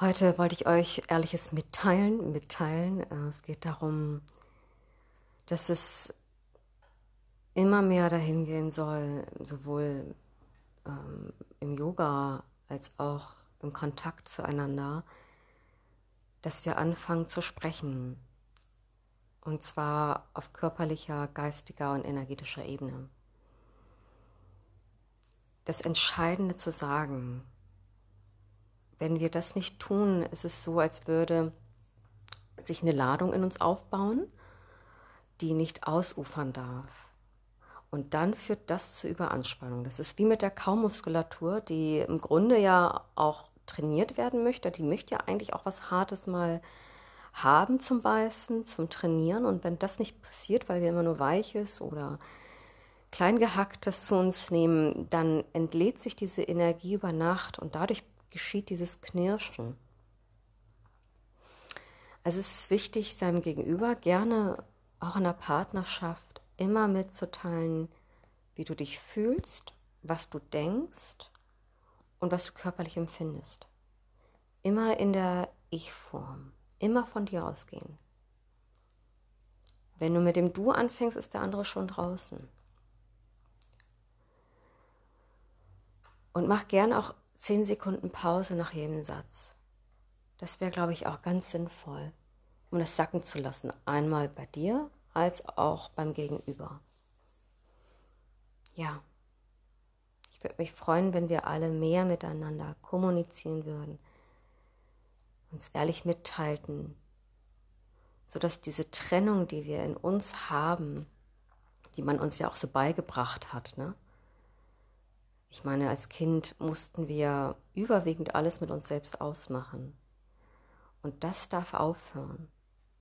Heute wollte ich euch Ehrliches mitteilen. mitteilen. Äh, es geht darum, dass es immer mehr dahin gehen soll, sowohl ähm, im Yoga als auch im Kontakt zueinander, dass wir anfangen zu sprechen. Und zwar auf körperlicher, geistiger und energetischer Ebene. Das Entscheidende zu sagen, wenn wir das nicht tun, ist es so, als würde sich eine Ladung in uns aufbauen, die nicht ausufern darf. Und dann führt das zur Überanspannung. Das ist wie mit der Kaumuskulatur, die im Grunde ja auch trainiert werden möchte. Die möchte ja eigentlich auch was Hartes mal haben zum Beißen, zum Trainieren. Und wenn das nicht passiert, weil wir immer nur Weiches oder Kleingehacktes zu uns nehmen, dann entlädt sich diese Energie über Nacht und dadurch geschieht dieses Knirschen. Also es ist wichtig, seinem Gegenüber gerne auch in der Partnerschaft immer mitzuteilen, wie du dich fühlst, was du denkst und was du körperlich empfindest. Immer in der Ich-Form, immer von dir ausgehen. Wenn du mit dem Du anfängst, ist der andere schon draußen. Und mach gerne auch zehn Sekunden Pause nach jedem Satz. Das wäre, glaube ich, auch ganz sinnvoll, um das sacken zu lassen. Einmal bei dir als auch beim Gegenüber. Ja, ich würde mich freuen, wenn wir alle mehr miteinander kommunizieren würden, uns ehrlich mitteilten, sodass diese Trennung, die wir in uns haben, die man uns ja auch so beigebracht hat, ne? Ich meine, als Kind mussten wir überwiegend alles mit uns selbst ausmachen. Und das darf aufhören.